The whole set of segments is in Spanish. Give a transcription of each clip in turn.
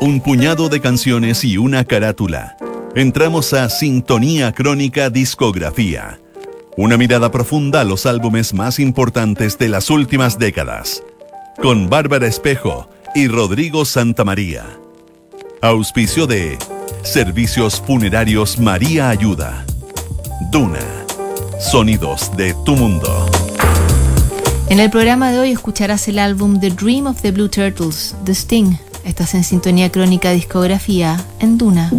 un puñado de canciones y una carátula. Entramos a Sintonía Crónica Discografía. Una mirada profunda a los álbumes más importantes de las últimas décadas. Con Bárbara Espejo y Rodrigo Santamaría. Auspicio de Servicios Funerarios María Ayuda. Duna. Sonidos de tu mundo. En el programa de hoy escucharás el álbum The Dream of the Blue Turtles, The Sting. Estás en sintonía crónica discografía en Duna.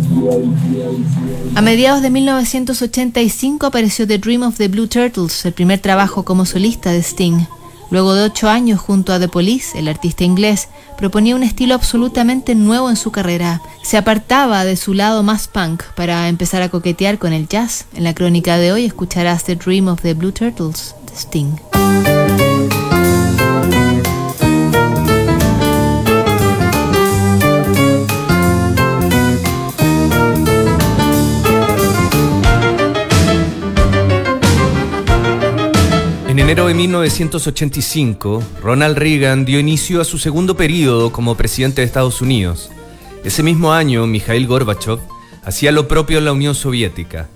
A mediados de 1985 apareció The Dream of the Blue Turtles, el primer trabajo como solista de Sting. Luego de ocho años junto a The Police, el artista inglés proponía un estilo absolutamente nuevo en su carrera. Se apartaba de su lado más punk para empezar a coquetear con el jazz. En la crónica de hoy escucharás The Dream of the Blue Turtles de Sting. Enero de 1985, Ronald Reagan dio inicio a su segundo periodo como presidente de Estados Unidos. Ese mismo año, Mikhail Gorbachev hacía lo propio en la Unión Soviética.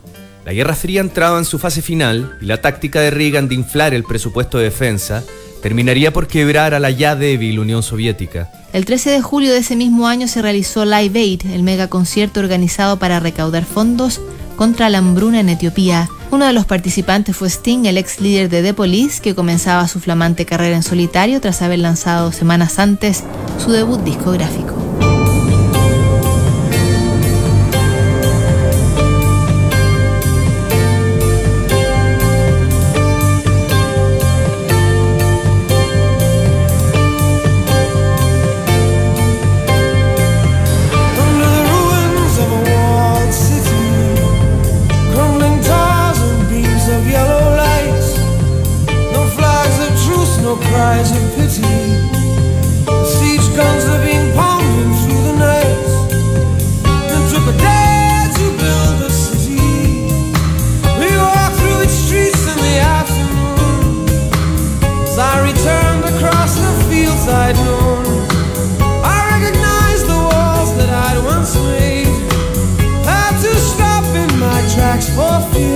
La Guerra Fría entraba en su fase final y la táctica de Reagan de inflar el presupuesto de defensa terminaría por quebrar a la ya débil Unión Soviética. El 13 de julio de ese mismo año se realizó Live Aid, el megaconcierto organizado para recaudar fondos contra la hambruna en Etiopía. Uno de los participantes fue Sting, el ex líder de The Police, que comenzaba su flamante carrera en solitario tras haber lanzado semanas antes su debut discográfico. Let me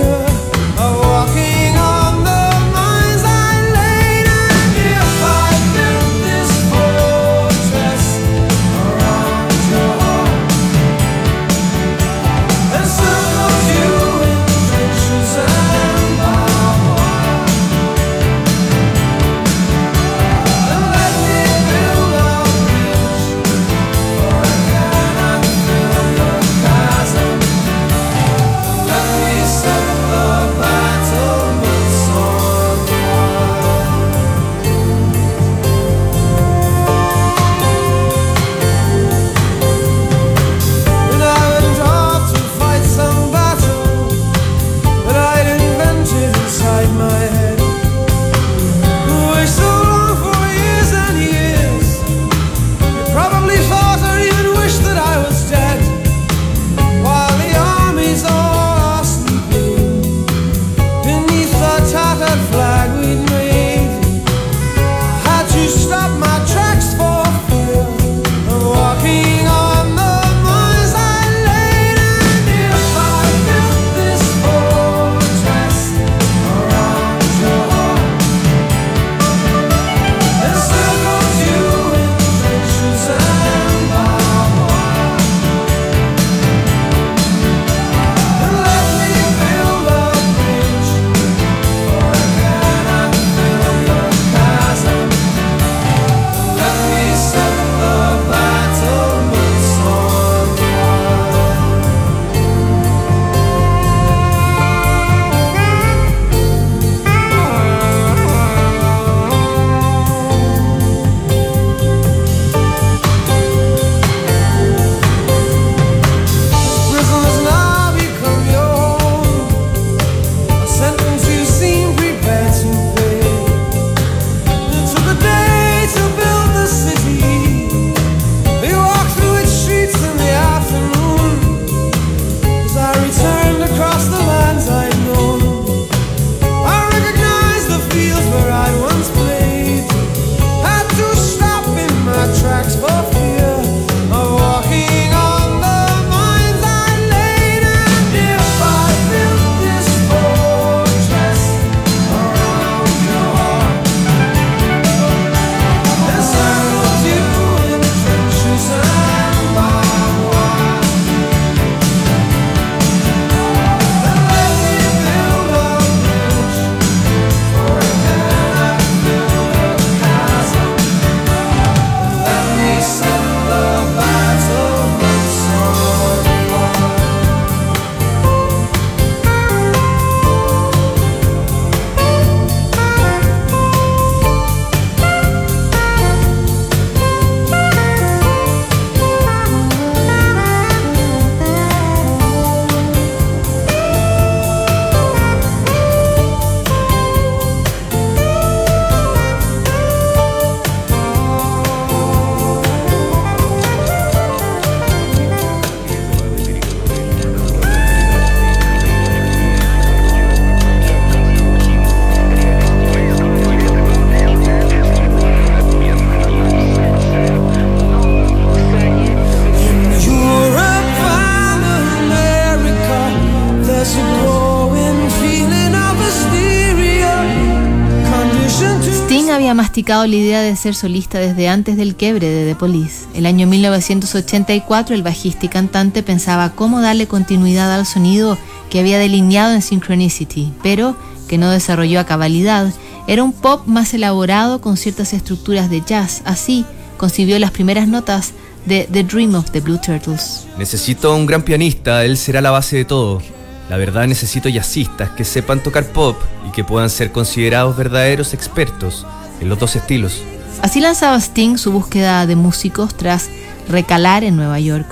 masticado la idea de ser solista desde antes del quiebre de The Police. El año 1984 el bajista y cantante pensaba cómo darle continuidad al sonido que había delineado en Synchronicity, pero que no desarrolló a cabalidad. Era un pop más elaborado con ciertas estructuras de jazz. Así concibió las primeras notas de The Dream of the Blue Turtles. Necesito un gran pianista, él será la base de todo. La verdad necesito jazzistas que sepan tocar pop y que puedan ser considerados verdaderos expertos en los dos estilos. Así lanzaba Sting su búsqueda de músicos tras recalar en Nueva York.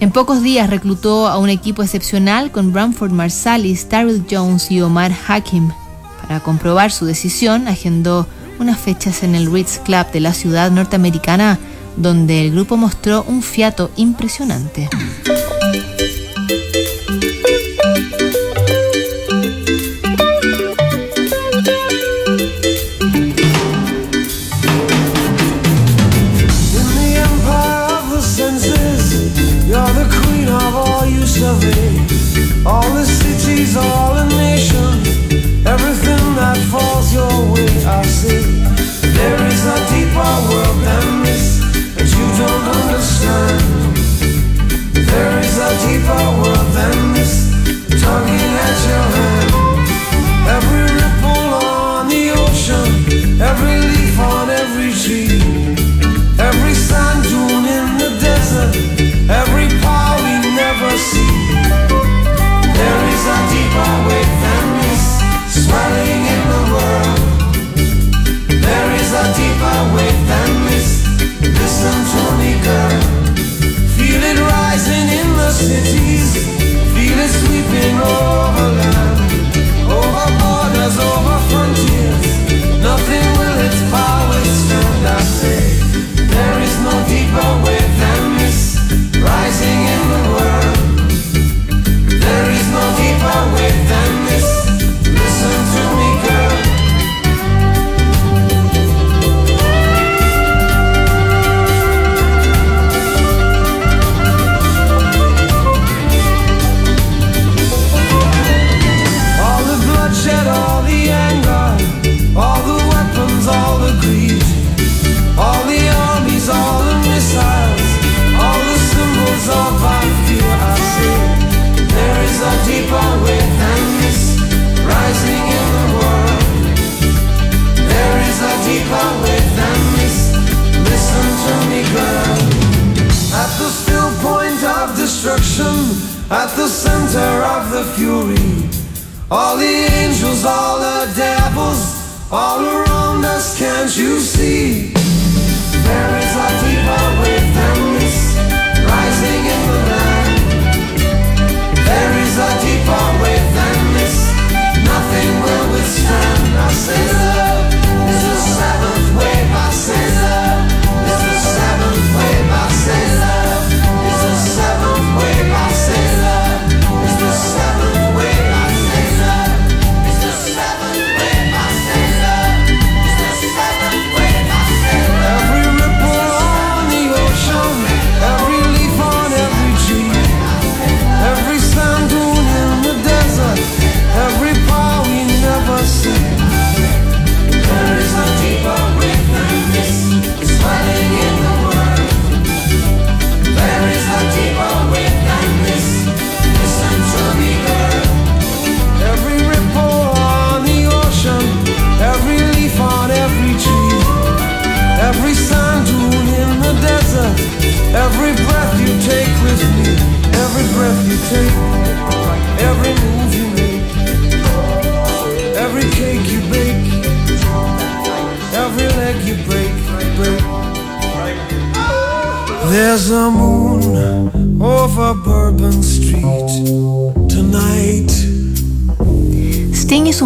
En pocos días reclutó a un equipo excepcional con Bramford Marsalis, Tyrell Jones y Omar Hakim. Para comprobar su decisión, agendó unas fechas en el Ritz Club de la ciudad norteamericana, donde el grupo mostró un fiato impresionante. Cities,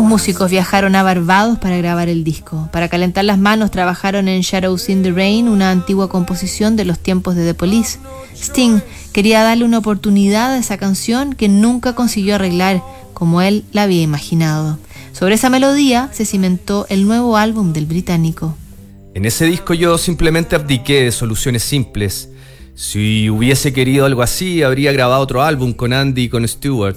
músicos viajaron a Barbados para grabar el disco. Para calentar las manos trabajaron en Shadows in the Rain, una antigua composición de los tiempos de The Police. Sting quería darle una oportunidad a esa canción que nunca consiguió arreglar como él la había imaginado. Sobre esa melodía se cimentó el nuevo álbum del británico. En ese disco yo simplemente abdiqué de soluciones simples. Si hubiese querido algo así, habría grabado otro álbum con Andy y con Stewart.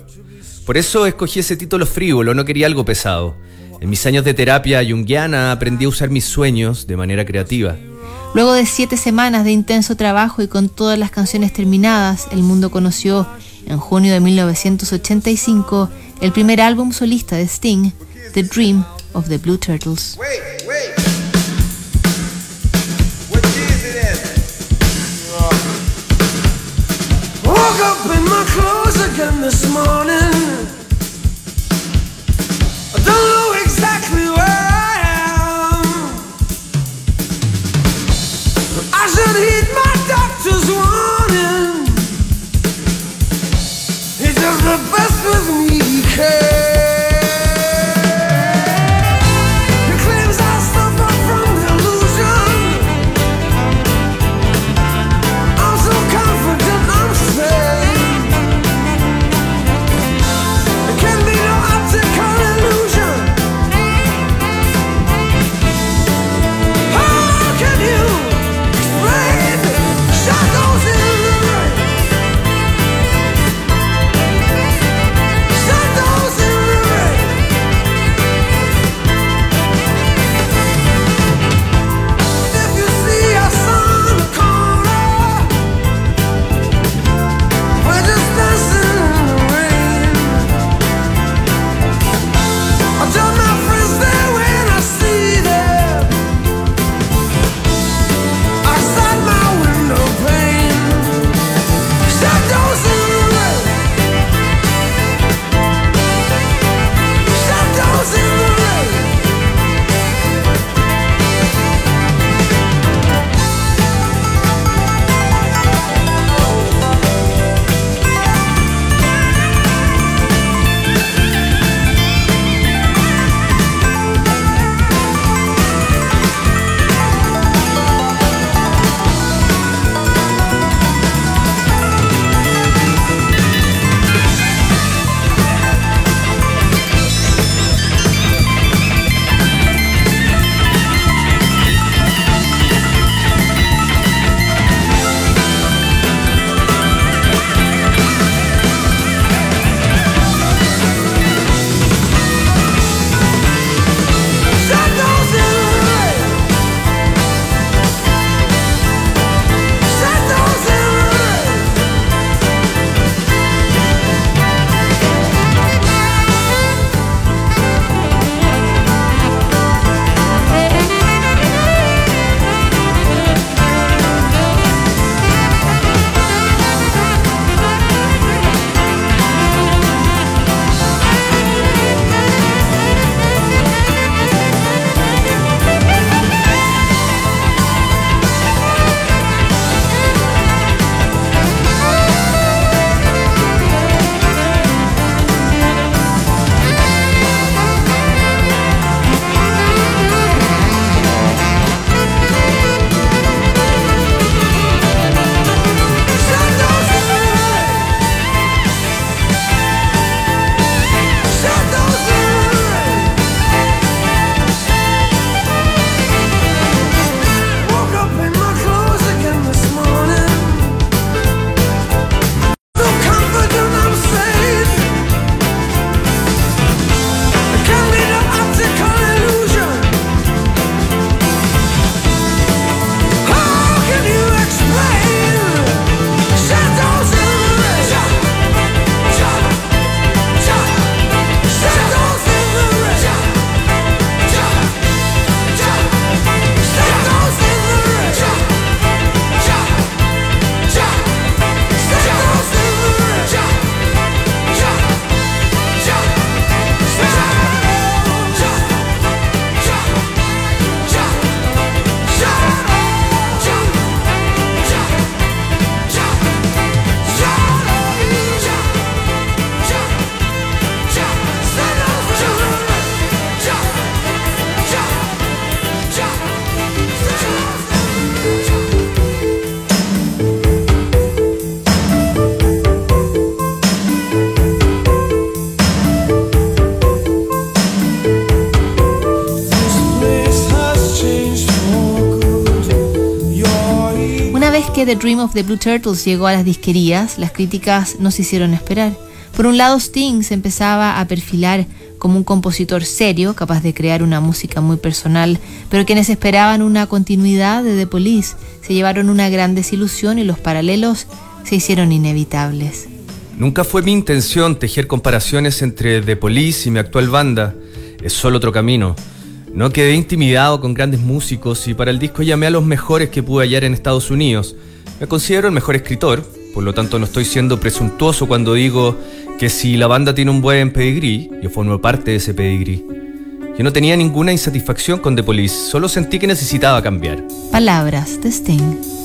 Por eso escogí ese título frívolo, no quería algo pesado. En mis años de terapia junguiana aprendí a usar mis sueños de manera creativa. Luego de siete semanas de intenso trabajo y con todas las canciones terminadas, el mundo conoció en junio de 1985 el primer álbum solista de Sting, The Dream of the Blue Turtles. Wait, wait. Up in my clothes again this morning. I don't know exactly where I am. I should heed my doctor's warning. He does the best que The Dream of the Blue Turtles llegó a las disquerías, las críticas no se hicieron esperar. Por un lado, Sting se empezaba a perfilar como un compositor serio, capaz de crear una música muy personal, pero quienes esperaban una continuidad de The Police se llevaron una gran desilusión y los paralelos se hicieron inevitables. Nunca fue mi intención tejer comparaciones entre The Police y mi actual banda. Es solo otro camino. No quedé intimidado con grandes músicos y para el disco llamé a los mejores que pude hallar en Estados Unidos. Me considero el mejor escritor, por lo tanto no estoy siendo presuntuoso cuando digo que si la banda tiene un buen pedigrí, yo formo parte de ese pedigrí. Yo no tenía ninguna insatisfacción con The Police, solo sentí que necesitaba cambiar. Palabras de Sting.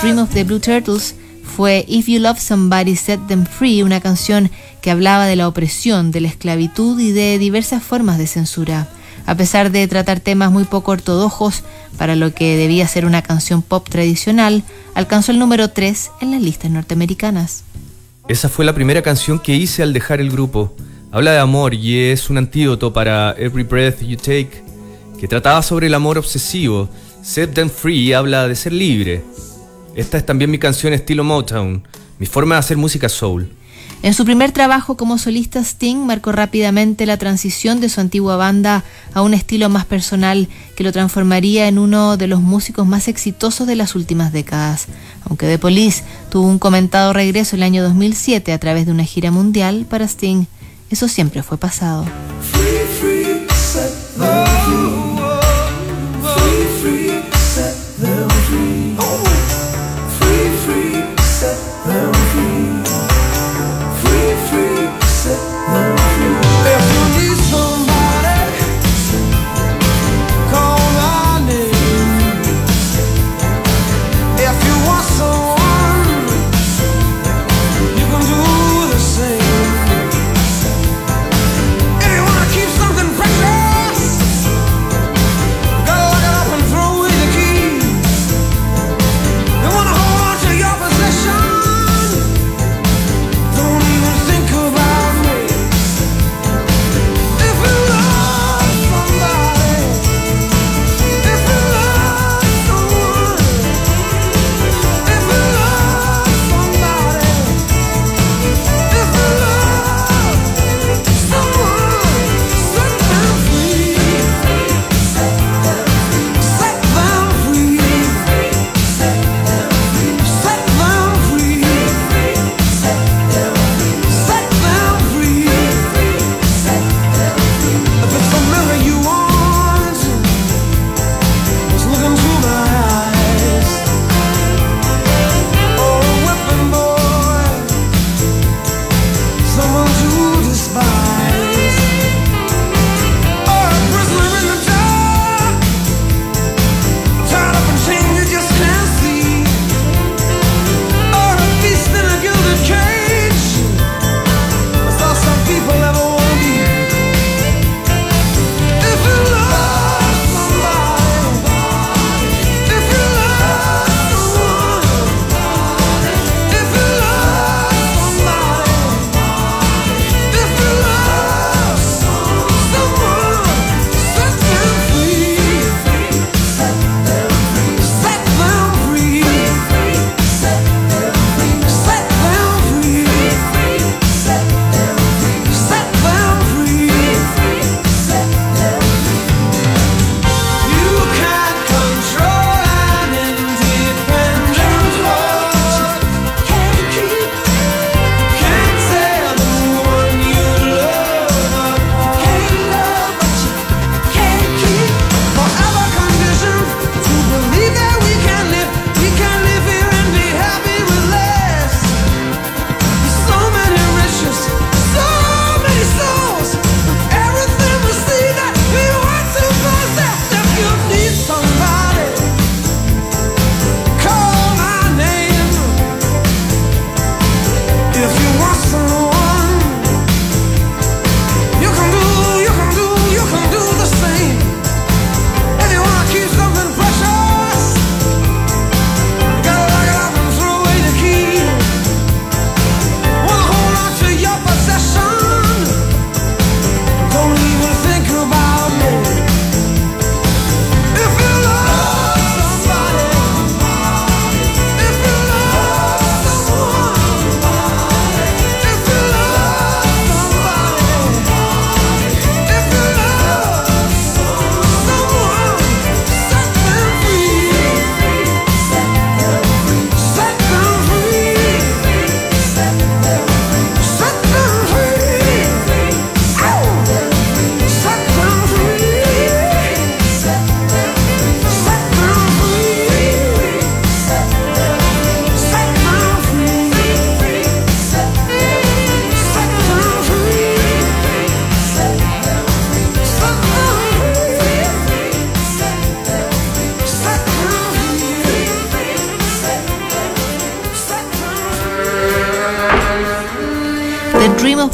Dream of the Blue Turtles fue If You Love Somebody Set Them Free, una canción que hablaba de la opresión, de la esclavitud y de diversas formas de censura. A pesar de tratar temas muy poco ortodoxos para lo que debía ser una canción pop tradicional, alcanzó el número 3 en las listas norteamericanas. Esa fue la primera canción que hice al dejar el grupo. Habla de amor y es un antídoto para Every Breath You Take, que trataba sobre el amor obsesivo. Set Them Free habla de ser libre. Esta es también mi canción estilo Motown, mi forma de hacer música soul. En su primer trabajo como solista, Sting marcó rápidamente la transición de su antigua banda a un estilo más personal que lo transformaría en uno de los músicos más exitosos de las últimas décadas. Aunque The Police tuvo un comentado regreso el año 2007 a través de una gira mundial, para Sting eso siempre fue pasado.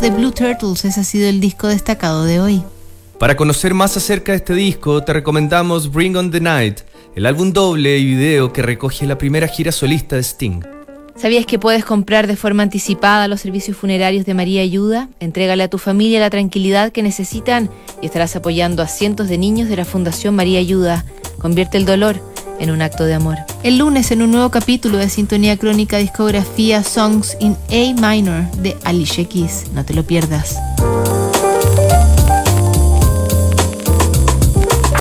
Of the Blue Turtles, ese ha sido el disco destacado de hoy. Para conocer más acerca de este disco, te recomendamos Bring on the Night, el álbum doble y video que recoge la primera gira solista de Sting. ¿Sabías que puedes comprar de forma anticipada los servicios funerarios de María Ayuda? Entrégale a tu familia la tranquilidad que necesitan y estarás apoyando a cientos de niños de la Fundación María Ayuda. Convierte el dolor en un acto de amor. El lunes en un nuevo capítulo de Sintonía Crónica Discografía Songs in A Minor de Alicia Keys. No te lo pierdas.